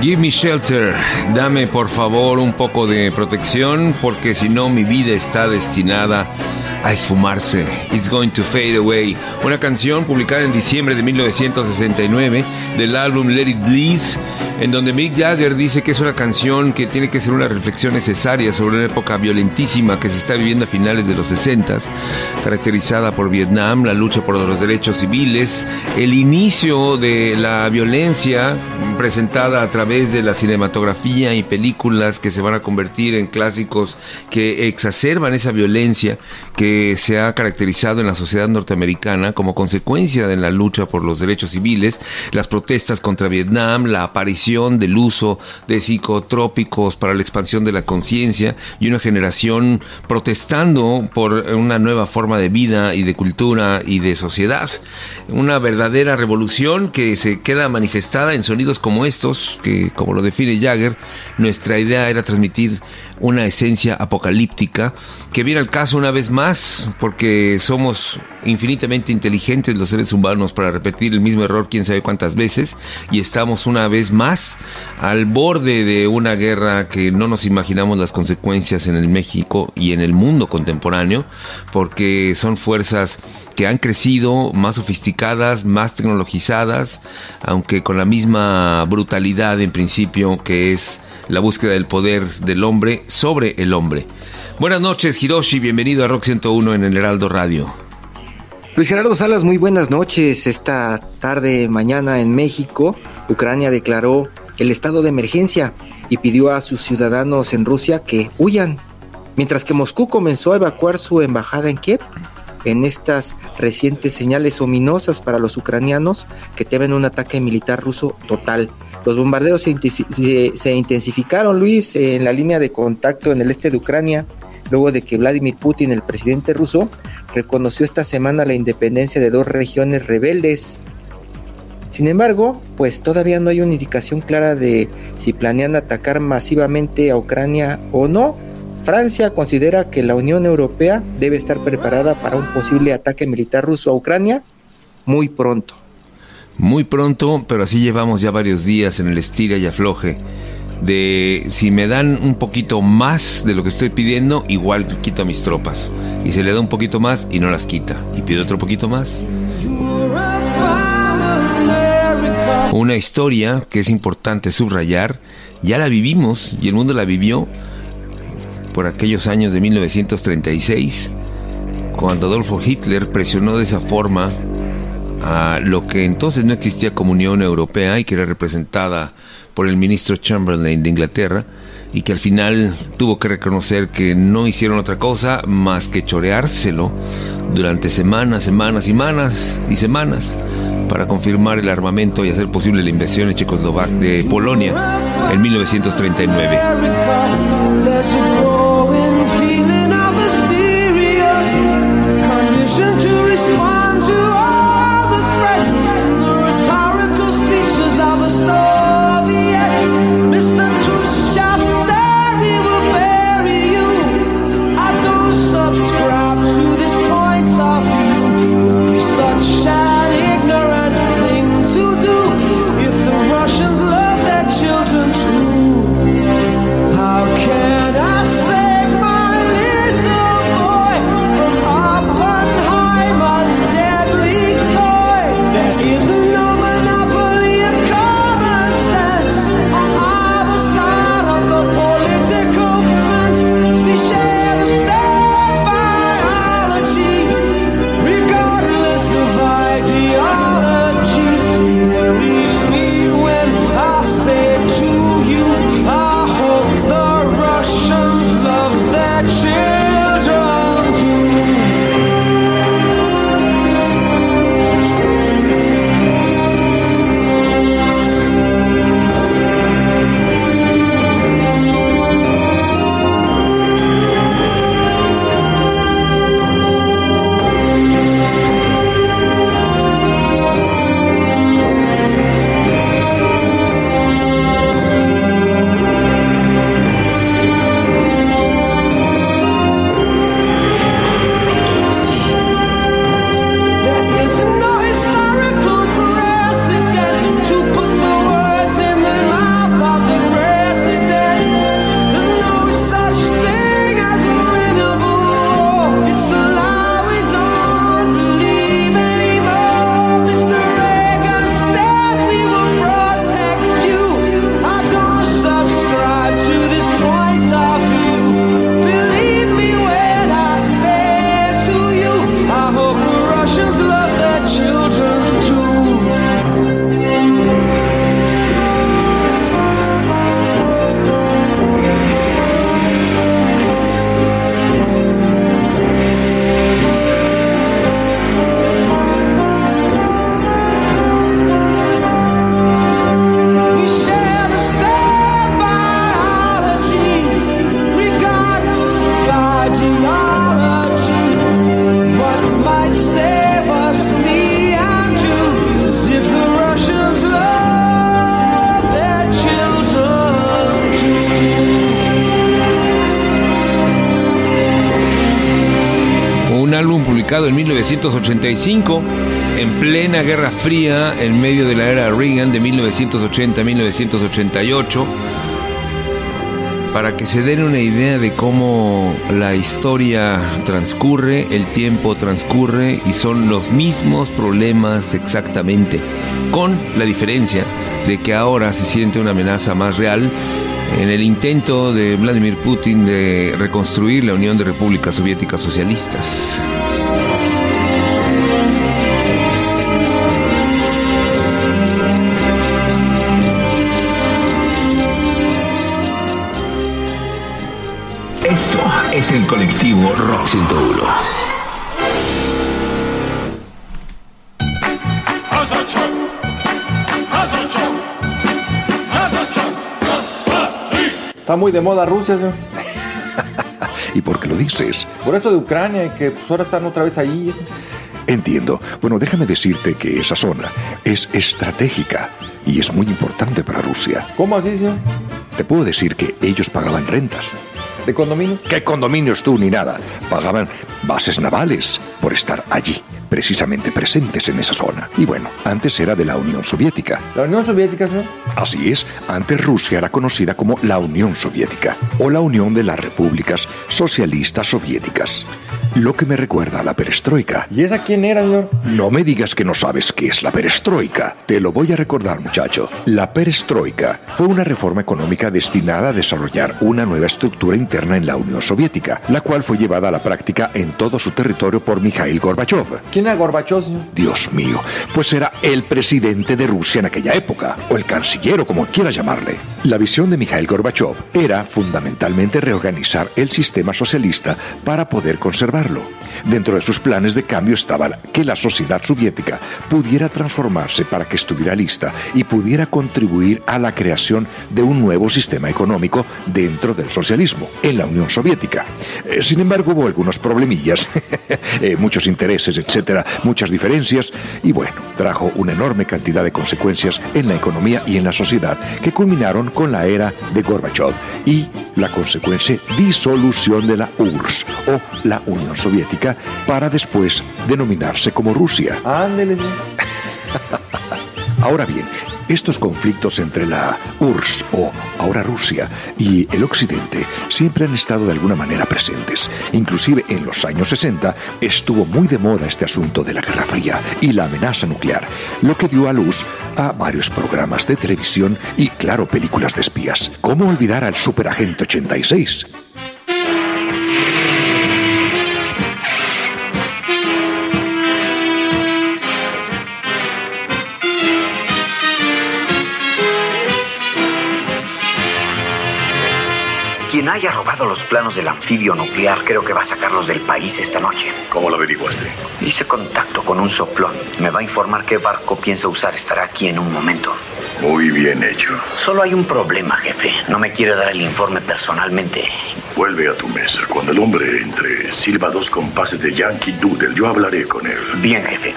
Shelter, dame por favor un poco de protección porque si no mi vida está destinada a esfumarse. It's going to fade away. Una canción publicada en diciembre de 1969 del álbum Let It Bleed en donde Mick Jagger dice que es una canción que tiene que ser una reflexión necesaria sobre una época violentísima que se está viviendo a finales de los 60, caracterizada por Vietnam, la lucha por los derechos civiles, el inicio de la violencia presentada a través de la cinematografía y películas que se van a convertir en clásicos que exacerban esa violencia que se ha caracterizado en la sociedad norteamericana como consecuencia de la lucha por los derechos civiles, las protestas contra Vietnam, la aparición del uso de psicotrópicos para la expansión de la conciencia y una generación protestando por una nueva forma de vida y de cultura y de sociedad. Una verdadera revolución que se queda manifestada en sonidos como estos, que como lo define Jagger, nuestra idea era transmitir una esencia apocalíptica que viene al caso una vez más porque somos infinitamente inteligentes los seres humanos para repetir el mismo error quién sabe cuántas veces y estamos una vez más al borde de una guerra que no nos imaginamos las consecuencias en el México y en el mundo contemporáneo porque son fuerzas que han crecido más sofisticadas, más tecnologizadas, aunque con la misma brutalidad en principio que es la búsqueda del poder del hombre sobre el hombre. Buenas noches, Hiroshi, bienvenido a Rock 101 en el Heraldo Radio. Luis Gerardo Salas, muy buenas noches. Esta tarde, mañana en México, Ucrania declaró el estado de emergencia y pidió a sus ciudadanos en Rusia que huyan, mientras que Moscú comenzó a evacuar su embajada en Kiev. En estas recientes señales ominosas para los ucranianos que temen un ataque militar ruso total. Los bombardeos se, intensificaron, Luis, en la línea de contacto en el este de Ucrania, luego de que Vladimir Putin, el presidente ruso, reconoció esta semana la independencia de dos regiones rebeldes. Sin embargo, pues todavía no hay una indicación clara de si planean atacar masivamente a Ucrania o no. Francia considera que la Unión Europea debe estar preparada para un posible ataque militar ruso a Ucrania muy pronto muy pronto, pero así llevamos ya varios días en el estira y afloje. De si me dan un poquito más de lo que estoy pidiendo, igual quito a mis tropas. Y se le da un poquito más y no las quita. Y pide otro poquito más. Una historia que es importante subrayar, ya la vivimos y el mundo la vivió por aquellos años de 1936, cuando Adolfo Hitler presionó de esa forma a lo que entonces no existía como Unión Europea y que era representada por el ministro Chamberlain de Inglaterra y que al final tuvo que reconocer que no hicieron otra cosa más que choreárselo durante semanas, semanas, semanas y semanas para confirmar el armamento y hacer posible la invasión en Checoslovaquia de Polonia en 1939. En 1985, en plena Guerra Fría, en medio de la era Reagan de 1980-1988 para que se den una idea de cómo la historia transcurre, el tiempo transcurre y son los mismos problemas exactamente, con la diferencia de que ahora se siente una amenaza más real en el intento de Vladimir Putin de reconstruir la Unión de Repúblicas Soviéticas Socialistas. Es el colectivo Rock 101. Está muy de moda Rusia, señor. ¿Y por qué lo dices? Por esto de Ucrania y que pues, ahora están otra vez ahí. Entiendo. Bueno, déjame decirte que esa zona es estratégica y es muy importante para Rusia. ¿Cómo así, señor? Te puedo decir que ellos pagaban rentas. ¿De condominios? ¿Qué condominios tú ni nada? Pagaban bases navales por estar allí, precisamente presentes en esa zona. Y bueno, antes era de la Unión Soviética. ¿La Unión Soviética, señor? Así es, antes Rusia era conocida como la Unión Soviética o la Unión de las Repúblicas Socialistas Soviéticas. Lo que me recuerda a la perestroika. ¿Y esa quién era, señor? No me digas que no sabes qué es la perestroika. Te lo voy a recordar, muchacho. La perestroika fue una reforma económica destinada a desarrollar una nueva estructura interna en la Unión Soviética, la cual fue llevada a la práctica en todo su territorio por Mikhail Gorbachev. ¿Quién era Gorbachev, señor? Dios mío, pues era el presidente de Rusia en aquella época, o el canciller, o como quieras llamarle. La visión de Mikhail Gorbachev era fundamentalmente reorganizar el sistema socialista para poder conservarlo. Dentro de sus planes de cambio estaba que la sociedad soviética pudiera transformarse para que estuviera lista y pudiera contribuir a la creación de un nuevo sistema económico dentro del socialismo en la Unión Soviética. Eh, sin embargo, hubo algunos problemillas, eh, muchos intereses, etcétera, muchas diferencias y bueno, trajo una enorme cantidad de consecuencias en la economía y en la sociedad que culminaron con la era de Gorbachev y la consecuente disolución de la URSS o la Unión Soviética para después denominarse como Rusia. Ándele. Ahora bien, estos conflictos entre la URSS o ahora Rusia y el Occidente siempre han estado de alguna manera presentes. Inclusive en los años 60 estuvo muy de moda este asunto de la Guerra Fría y la amenaza nuclear, lo que dio a luz a varios programas de televisión y, claro, películas de espías. ¿Cómo olvidar al Superagente 86? Haya robado los planos del anfibio nuclear creo que va a sacarlos del país esta noche. ¿Cómo lo averiguaste? Hice contacto con un soplón. Me va a informar qué barco piensa usar. Estará aquí en un momento. Muy bien hecho. Solo hay un problema, jefe. No me quiere dar el informe personalmente. Vuelve a tu mesa. Cuando el hombre entre, silba dos compases de Yankee Doodle. Yo hablaré con él. Bien, jefe.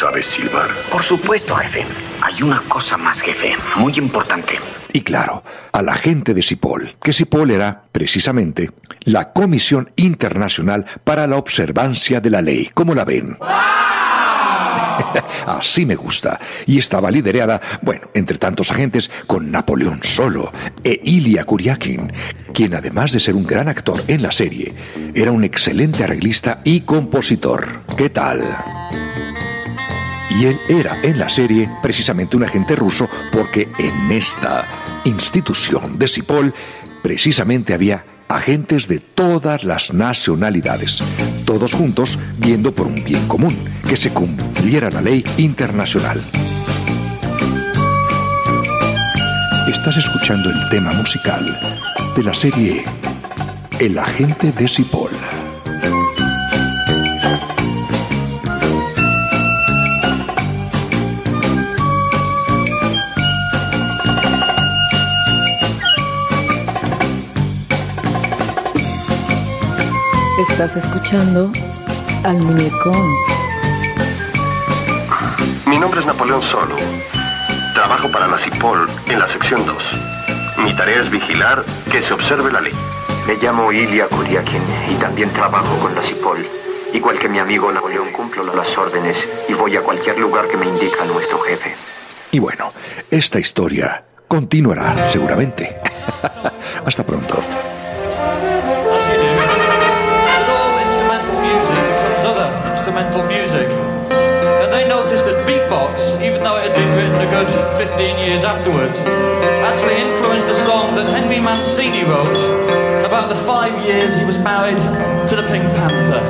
¿Sabes silbar? Por supuesto, jefe. Hay una cosa más, jefe. Muy importante. Y claro, a la gente de CIPOL, que CIPOL era precisamente la Comisión Internacional para la Observancia de la Ley. ¿Cómo la ven? Así me gusta. Y estaba liderada, bueno, entre tantos agentes, con Napoleón Solo e Ilya Kuryakin, quien además de ser un gran actor en la serie, era un excelente arreglista y compositor. ¿Qué tal? Y él era en la serie precisamente un agente ruso porque en esta institución de Cipol precisamente había agentes de todas las nacionalidades, todos juntos viendo por un bien común, que se cumpliera la ley internacional. Estás escuchando el tema musical de la serie El agente de Cipol. Estás escuchando al muñecón. Mi nombre es Napoleón Solo. Trabajo para la CIPOL en la sección 2. Mi tarea es vigilar que se observe la ley. Me llamo Ilya Kuryakin y también trabajo con la CIPOL. Igual que mi amigo Napoleón, cumplo las órdenes y voy a cualquier lugar que me indica nuestro jefe. Y bueno, esta historia continuará seguramente. Hasta pronto. Good 15 years afterwards, actually influenced a song that Henry Mancini wrote about the five years he was married to the Pink Panther.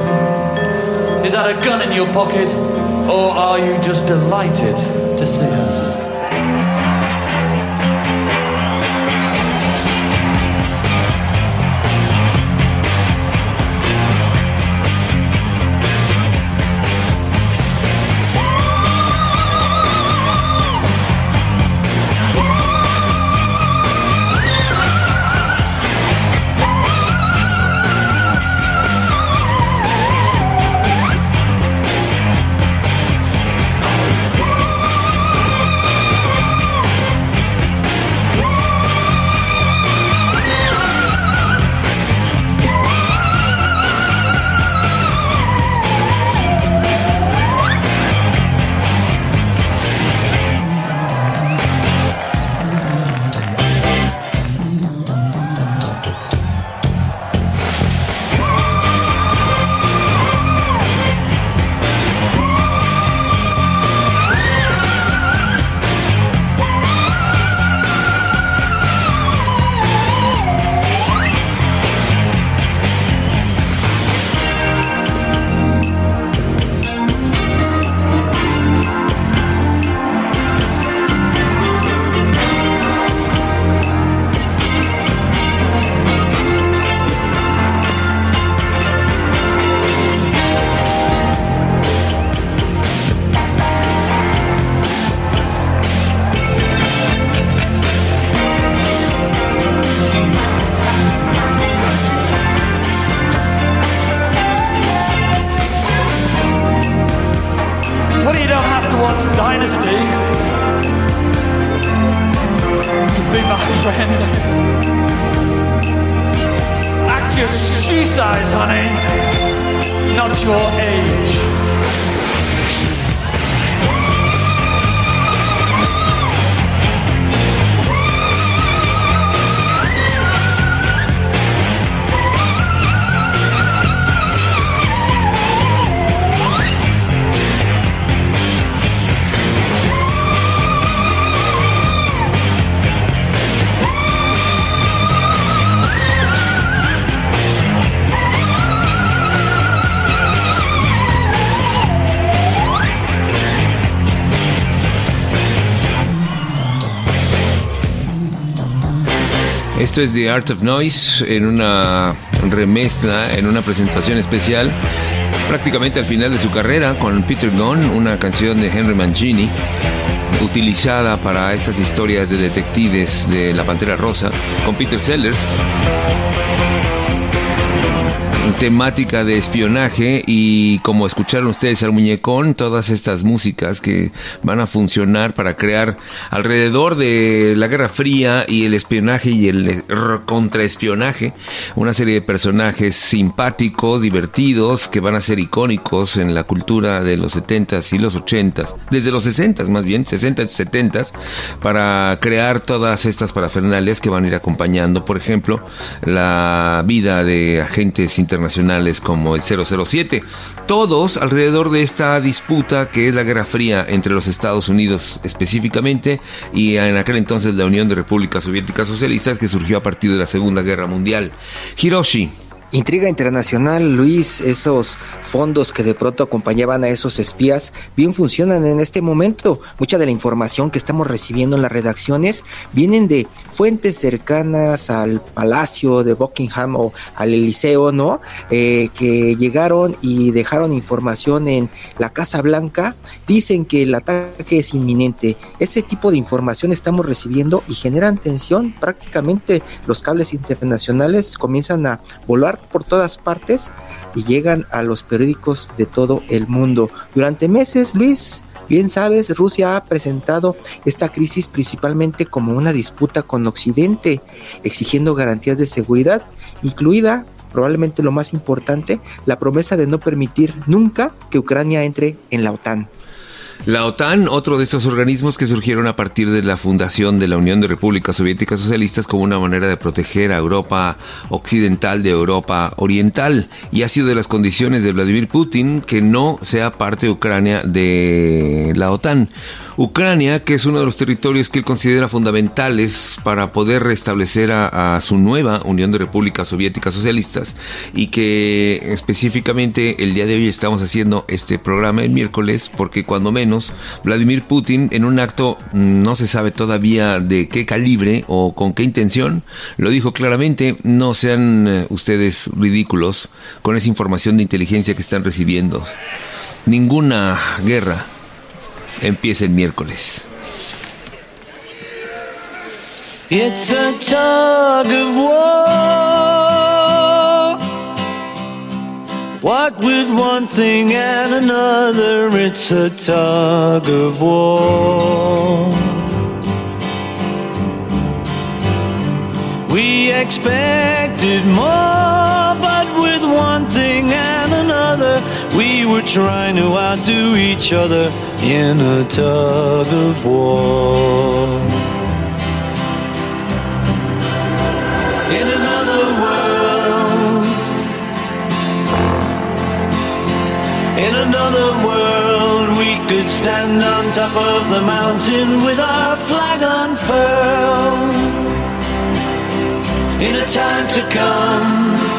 Is that a gun in your pocket, or are you just delighted to see us? Esto es The Art of Noise en una remezcla, en una presentación especial, prácticamente al final de su carrera con Peter Gunn, una canción de Henry Mancini utilizada para estas historias de detectives de La Pantera Rosa con Peter Sellers temática de espionaje y como escucharon ustedes al muñecón, todas estas músicas que van a funcionar para crear alrededor de la Guerra Fría y el espionaje y el contraespionaje una serie de personajes simpáticos, divertidos, que van a ser icónicos en la cultura de los 70s y los 80s, desde los 60s más bien, 60s y 70s, para crear todas estas parafernales que van a ir acompañando, por ejemplo, la vida de agentes internacionales nacionales como el 007. Todos alrededor de esta disputa que es la Guerra Fría entre los Estados Unidos específicamente y en aquel entonces la Unión de Repúblicas Soviéticas Socialistas que surgió a partir de la Segunda Guerra Mundial. Hiroshi, Intriga internacional, Luis, esos fondos que de pronto acompañaban a esos espías, bien funcionan en este momento. Mucha de la información que estamos recibiendo en las redacciones vienen de fuentes cercanas al Palacio de Buckingham o al Eliseo, ¿no? Eh, que llegaron y dejaron información en la Casa Blanca. Dicen que el ataque es inminente. Ese tipo de información estamos recibiendo y generan tensión. Prácticamente los cables internacionales comienzan a volar por todas partes y llegan a los periódicos de todo el mundo. Durante meses, Luis, bien sabes, Rusia ha presentado esta crisis principalmente como una disputa con Occidente, exigiendo garantías de seguridad, incluida probablemente lo más importante, la promesa de no permitir nunca que Ucrania entre en la OTAN. La OTAN, otro de estos organismos que surgieron a partir de la fundación de la Unión de Repúblicas Soviéticas Socialistas como una manera de proteger a Europa occidental de Europa oriental y ha sido de las condiciones de Vladimir Putin que no sea parte de Ucrania de la OTAN. Ucrania, que es uno de los territorios que él considera fundamentales para poder restablecer a, su nueva Unión de Repúblicas Soviéticas Socialistas y que específicamente el día de hoy estamos haciendo este programa el miércoles porque cuando menos Vladimir Putin en un acto mm, no se sabe todavía de qué calibre o con qué intención, lo dijo claramente, no sean eh, ustedes ridículos con esa información de inteligencia que están recibiendo. Ninguna guerra empieza el miércoles. It's a tug of war. What with one thing and another, it's a tug of war. We expected more, but with one thing and we were trying to outdo each other in a tug of war. In another world, in another world, we could stand on top of the mountain with our flag unfurled. In a time to come.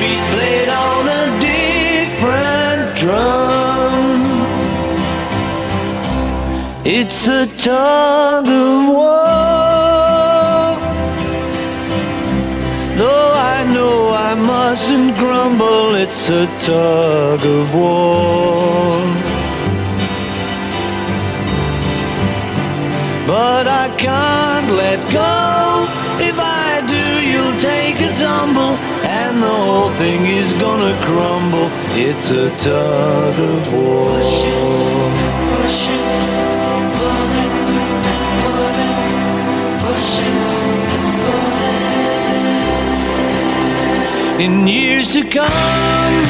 Beat played on a different drum. It's a tug of war. Though I know I mustn't grumble, it's a tug of war. But I can't let go. If I do, you'll take a tumble, and the whole thing is gonna crumble. It's a tug of war. In years to come,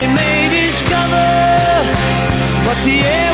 We may discover what the air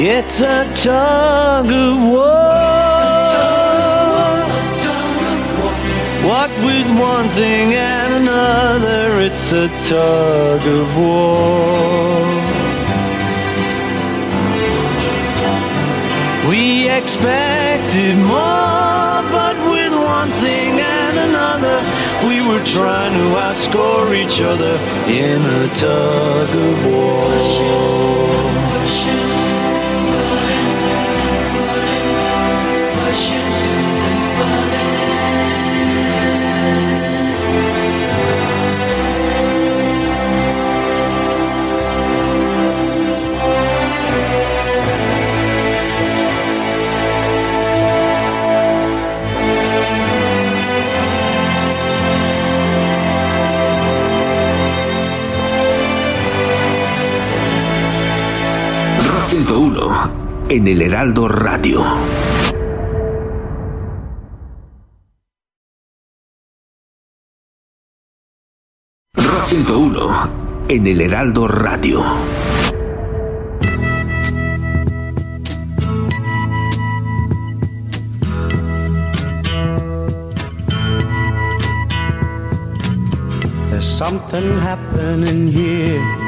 It's a tug of war. What with one thing and another, it's a tug of war. We expected more, but with one thing and another, we were trying to outscore each other in a tug of war. 101 en el Heraldo Radio. Rock 101 en el Heraldo Radio. There's something happening here.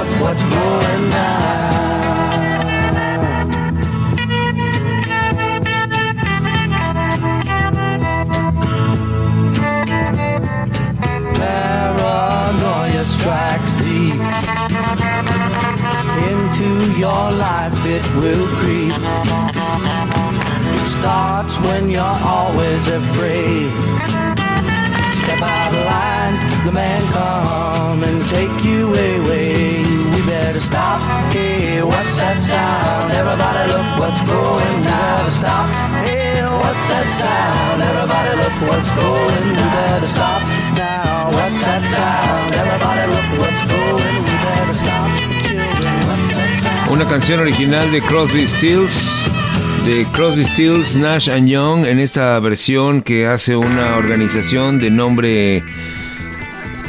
canción original de Crosby Stills, de Crosby Stills, Nash and Young, en esta versión que hace una organización de nombre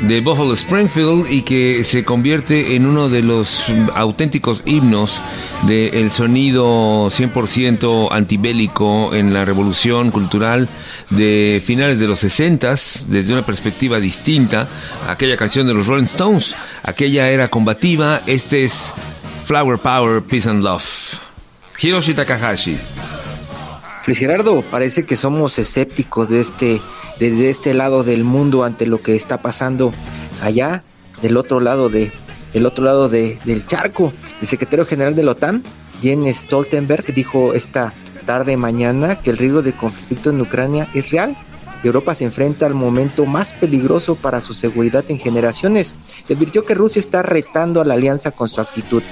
de Buffalo Springfield y que se convierte en uno de los auténticos himnos del sonido 100% antibélico en la revolución cultural de finales de los 60 desde una perspectiva distinta aquella canción de los Rolling Stones. Aquella era combativa, este es Flower Power, Peace and Love. Hiroshi Takahashi. Luis Gerardo, parece que somos escépticos de este, desde este lado del mundo ante lo que está pasando allá, del otro lado de, del otro lado de, del charco. El secretario general de la OTAN, Jens Stoltenberg, dijo esta tarde mañana que el riesgo de conflicto en Ucrania es real. Europa se enfrenta al momento más peligroso para su seguridad en generaciones. Advirtió que Rusia está retando a la alianza con su actitud.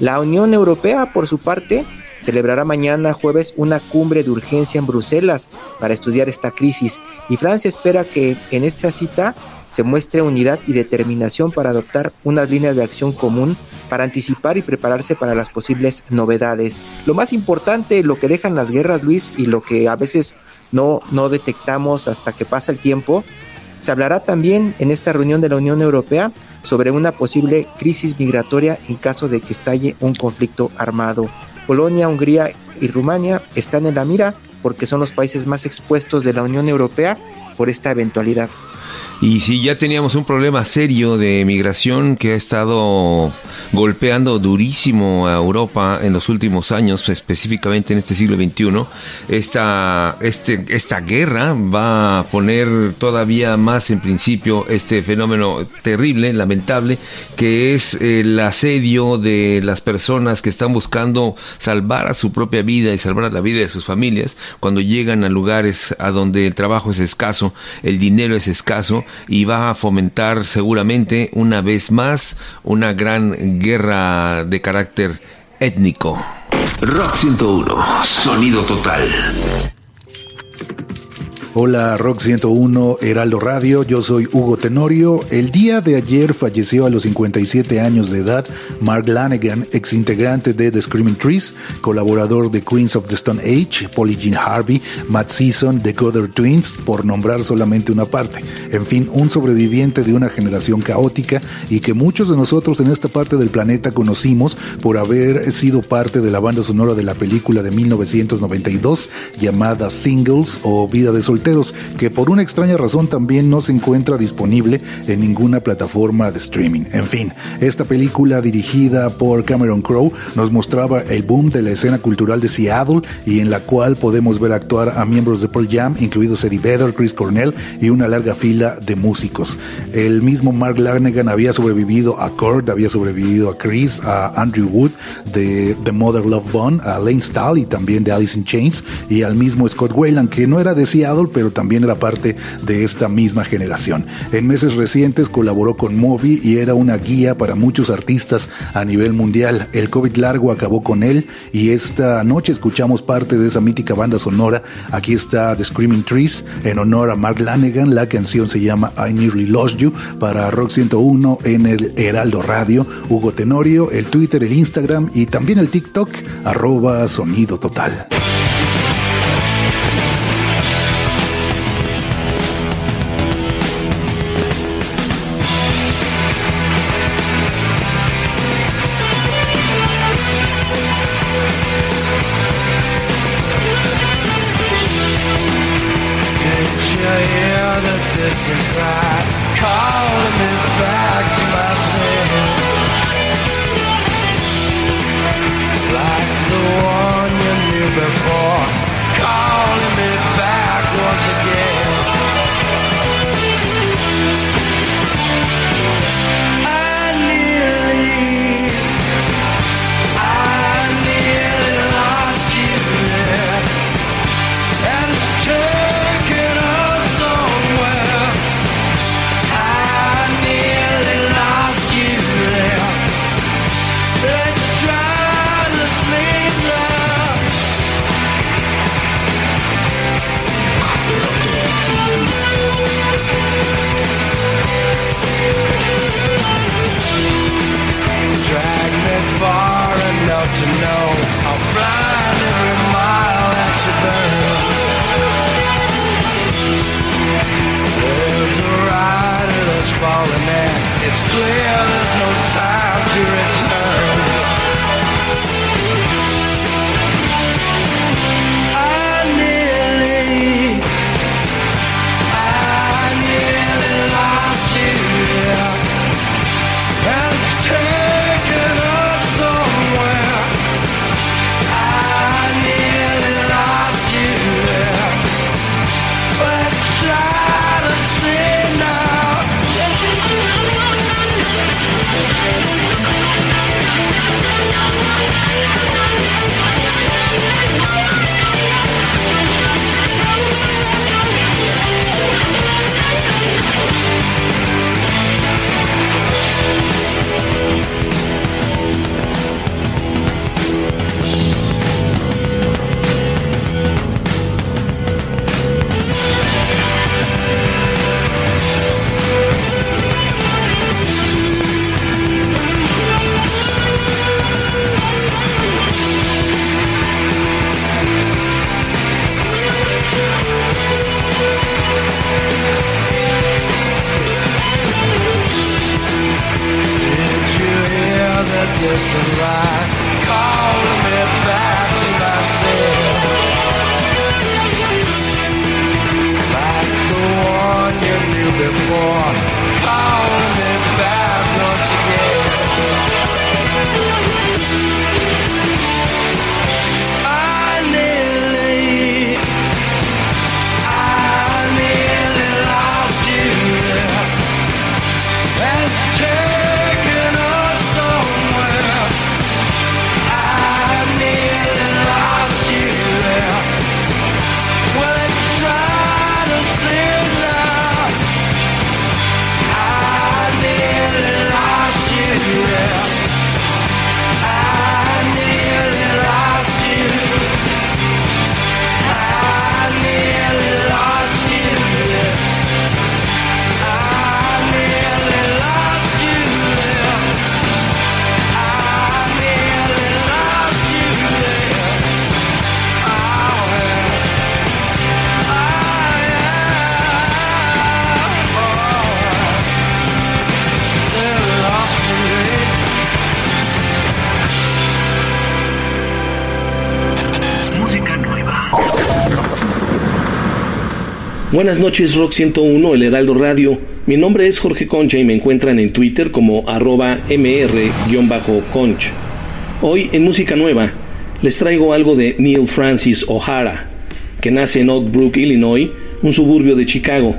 La Unión Europea, por su parte, celebrará mañana jueves una cumbre de urgencia en Bruselas para estudiar esta crisis y Francia espera que en esta cita se muestre unidad y determinación para adoptar unas líneas de acción común para anticipar y prepararse para las posibles novedades. Lo más importante, lo que dejan las guerras, Luis, y lo que a veces no, no detectamos hasta que pasa el tiempo, se hablará también en esta reunión de la Unión Europea sobre una posible crisis migratoria en caso de que estalle un conflicto armado. Polonia, Hungría y Rumania están en la mira porque son los países más expuestos de la Unión Europea por esta eventualidad. Y si ya teníamos un problema serio de migración que ha estado golpeando durísimo a Europa en los últimos años, específicamente en este siglo XXI, esta, este, esta guerra va a poner todavía más en principio este fenómeno terrible, lamentable, que es el asedio de las personas que están buscando salvar a su propia vida y salvar a la vida de sus familias cuando llegan a lugares a donde el trabajo es escaso, el dinero es escaso y va a fomentar seguramente una vez más una gran guerra de carácter étnico. Rock 101, sonido total. Hola Rock 101 Heraldo Radio, yo soy Hugo Tenorio. El día de ayer falleció a los 57 años de edad Mark Lanegan, ex integrante de The Screaming Trees, colaborador de Queens of the Stone Age, Polly Jean Harvey, Matt Season, The Goddard Twins, por nombrar solamente una parte. En fin, un sobreviviente de una generación caótica y que muchos de nosotros en esta parte del planeta conocimos por haber sido parte de la banda sonora de la película de 1992 llamada Singles o Vida de Soltero que por una extraña razón también no se encuentra disponible en ninguna plataforma de streaming. En fin, esta película dirigida por Cameron Crowe nos mostraba el boom de la escena cultural de Seattle y en la cual podemos ver actuar a miembros de Pearl Jam, incluidos Eddie Vedder, Chris Cornell y una larga fila de músicos. El mismo Mark Lanegan había sobrevivido a Kurt, había sobrevivido a Chris, a Andrew Wood de The Mother Love Bone, a Lane Stahl y también de Alice in Chains y al mismo Scott Wayland que no era de Seattle pero también era parte de esta misma generación. En meses recientes colaboró con Moby y era una guía para muchos artistas a nivel mundial. El COVID largo acabó con él y esta noche escuchamos parte de esa mítica banda sonora. Aquí está The Screaming Trees en honor a Mark Lanegan. La canción se llama I Nearly Lost You para Rock 101 en el Heraldo Radio. Hugo Tenorio, el Twitter, el Instagram y también el TikTok, arroba sonido total. Buenas noches, Rock 101, El Heraldo Radio. Mi nombre es Jorge Concha y me encuentran en Twitter como arroba mr-conch. Hoy en Música Nueva les traigo algo de Neil Francis O'Hara, que nace en Oak Brook, Illinois, un suburbio de Chicago.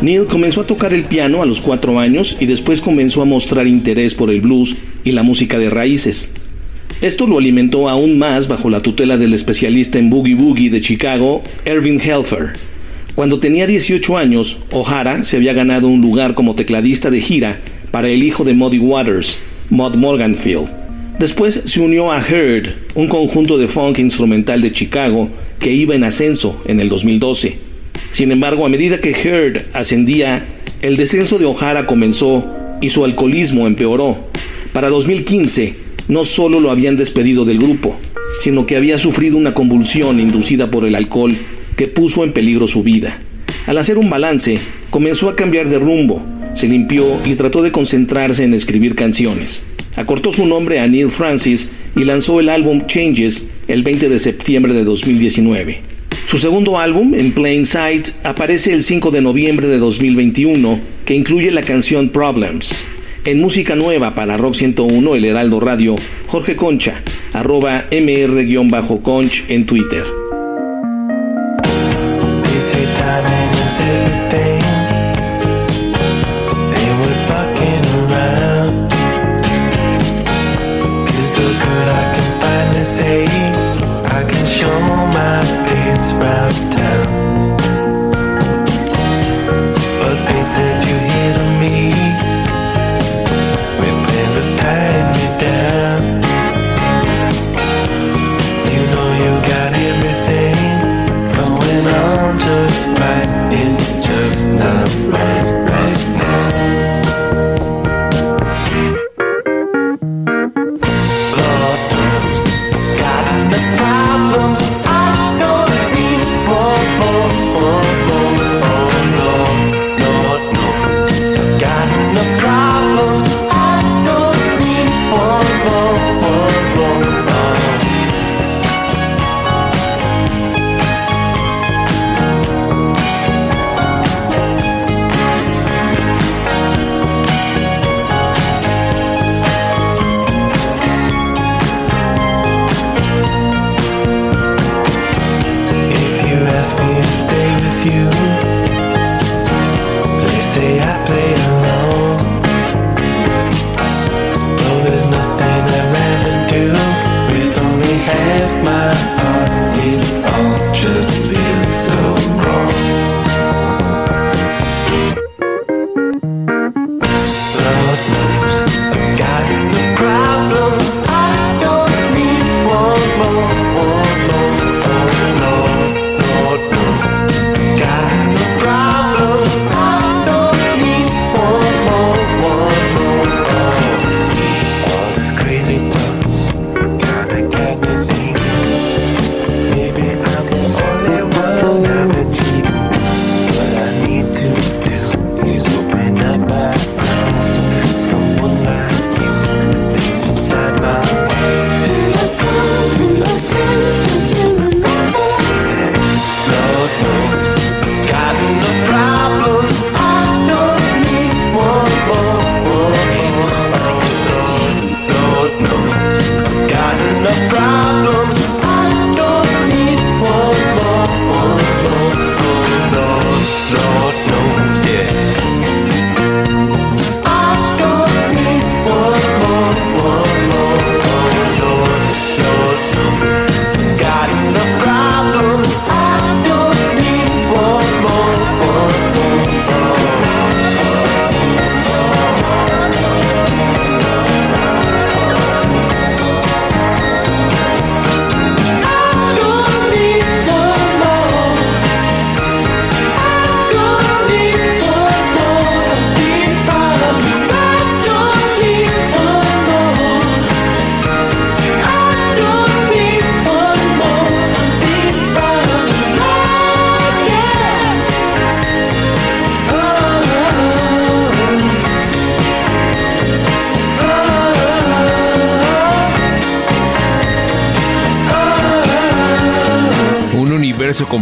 Neil comenzó a tocar el piano a los cuatro años y después comenzó a mostrar interés por el blues y la música de raíces. Esto lo alimentó aún más bajo la tutela del especialista en boogie boogie de Chicago, Ervin Helfer. Cuando tenía 18 años, O'Hara se había ganado un lugar como tecladista de gira para el hijo de Muddy Waters, Mud Morganfield. Después se unió a Heard, un conjunto de funk instrumental de Chicago que iba en ascenso en el 2012. Sin embargo, a medida que Heard ascendía, el descenso de O'Hara comenzó y su alcoholismo empeoró. Para 2015, no solo lo habían despedido del grupo, sino que había sufrido una convulsión inducida por el alcohol que puso en peligro su vida. Al hacer un balance, comenzó a cambiar de rumbo, se limpió y trató de concentrarse en escribir canciones. Acortó su nombre a Neil Francis y lanzó el álbum Changes el 20 de septiembre de 2019. Su segundo álbum, En Plain Sight, aparece el 5 de noviembre de 2021, que incluye la canción Problems. En música nueva para Rock 101, El Heraldo Radio, Jorge Concha, arroba mr-conch en Twitter.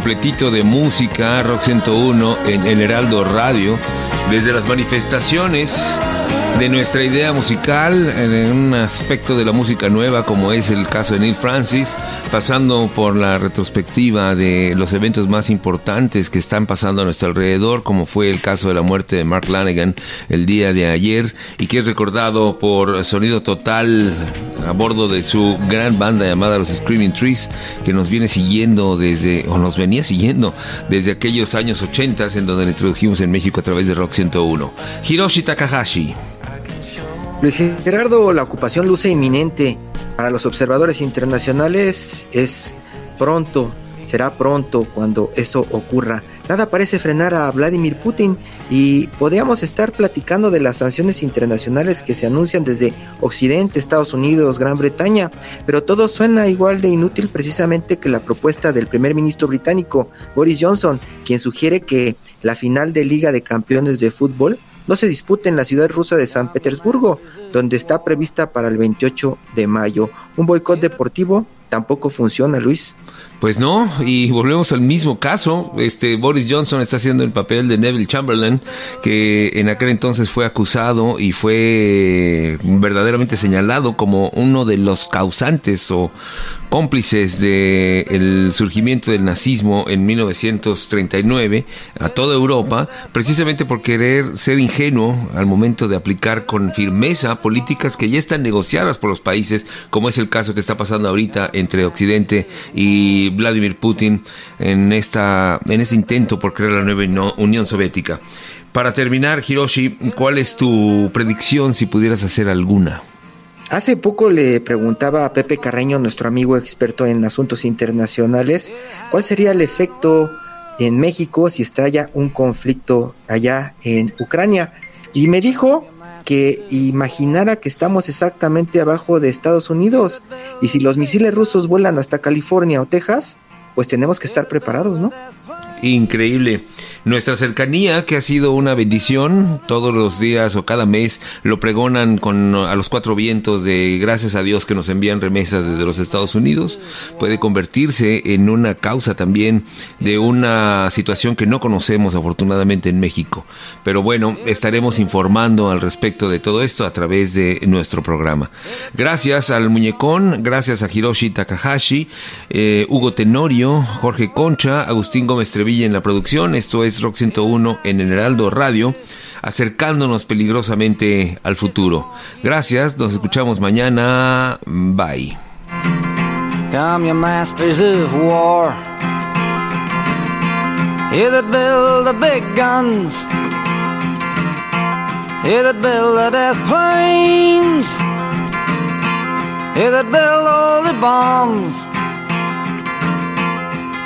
Completito de música, Rock 101 en el Heraldo Radio, desde las manifestaciones de nuestra idea musical en un aspecto de la música nueva como es el caso de Neil Francis, pasando por la retrospectiva de los eventos más importantes que están pasando a nuestro alrededor, como fue el caso de la muerte de Mark Lanigan el día de ayer y que es recordado por Sonido Total a bordo de su gran banda llamada Los Screaming Trees, que nos viene siguiendo desde, o nos venía siguiendo desde aquellos años 80 en donde introdujimos en México a través de Rock 101. Hiroshi Takahashi. Luis Gerardo, la ocupación luce inminente. Para los observadores internacionales es pronto, será pronto cuando eso ocurra. Nada parece frenar a Vladimir Putin y podríamos estar platicando de las sanciones internacionales que se anuncian desde Occidente, Estados Unidos, Gran Bretaña, pero todo suena igual de inútil precisamente que la propuesta del primer ministro británico Boris Johnson, quien sugiere que la final de Liga de Campeones de Fútbol no se dispute en la ciudad rusa de San Petersburgo, donde está prevista para el 28 de mayo. Un boicot deportivo tampoco funciona, Luis. Pues no, y volvemos al mismo caso. Este Boris Johnson está haciendo el papel de Neville Chamberlain, que en aquel entonces fue acusado y fue verdaderamente señalado como uno de los causantes o cómplices del surgimiento del nazismo en 1939 a toda Europa, precisamente por querer ser ingenuo al momento de aplicar con firmeza políticas que ya están negociadas por los países, como es el caso que está pasando ahorita entre Occidente y Vladimir Putin en esta en ese intento por crear la nueva Unión Soviética. Para terminar, Hiroshi, ¿cuál es tu predicción si pudieras hacer alguna? Hace poco le preguntaba a Pepe Carreño, nuestro amigo experto en asuntos internacionales, cuál sería el efecto en México si estalla un conflicto allá en Ucrania. Y me dijo que imaginara que estamos exactamente abajo de Estados Unidos y si los misiles rusos vuelan hasta California o Texas, pues tenemos que estar preparados, ¿no? Increíble. Nuestra cercanía, que ha sido una bendición, todos los días o cada mes lo pregonan con a los cuatro vientos de gracias a Dios que nos envían remesas desde los Estados Unidos, puede convertirse en una causa también de una situación que no conocemos afortunadamente en México. Pero bueno, estaremos informando al respecto de todo esto a través de nuestro programa. Gracias al muñecón, gracias a Hiroshi Takahashi, eh, Hugo Tenorio, Jorge Concha, Agustín Gómez Trevilla en la producción. Esto es Rock 101 en Heraldo Radio, acercándonos peligrosamente al futuro. Gracias, nos escuchamos mañana. Bye. Come, you masters of war. You that build the big guns. You that build the death planes. You that build all the bombs.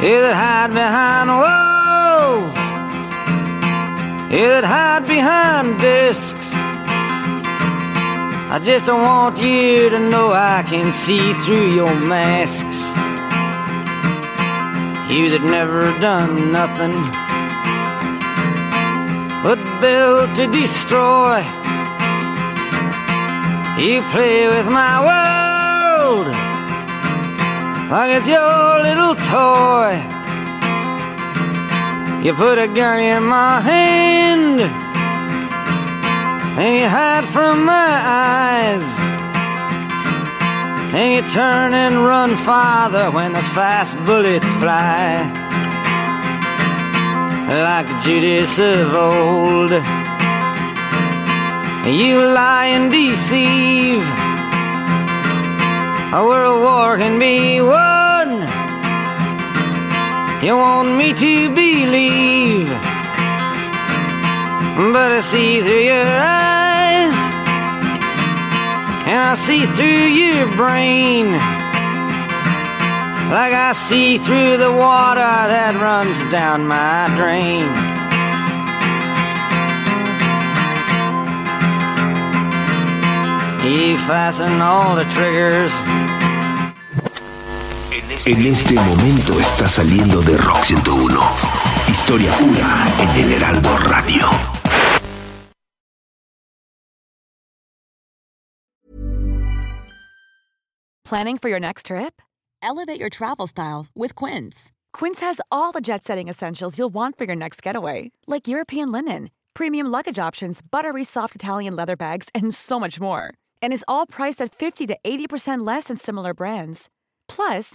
You that hide behind walls. That hide behind discs. I just don't want you to know I can see through your masks. You that never done nothing but built to destroy. You play with my world like it's your little toy. You put a gun in my hand and you hide from my eyes. And you turn and run farther when the fast bullets fly. Like Judas of old, you lie and deceive. A world war can be won. You want me to believe, but I see through your eyes, and I see through your brain, like I see through the water that runs down my drain. You fasten all the triggers. En este momento está saliendo de Rock 101. Historia pura en el Heraldo Radio. Planning for your next trip? Elevate your travel style with Quince. Quince has all the jet setting essentials you'll want for your next getaway, like European linen, premium luggage options, buttery soft Italian leather bags, and so much more. And is all priced at 50 to 80% less than similar brands. Plus,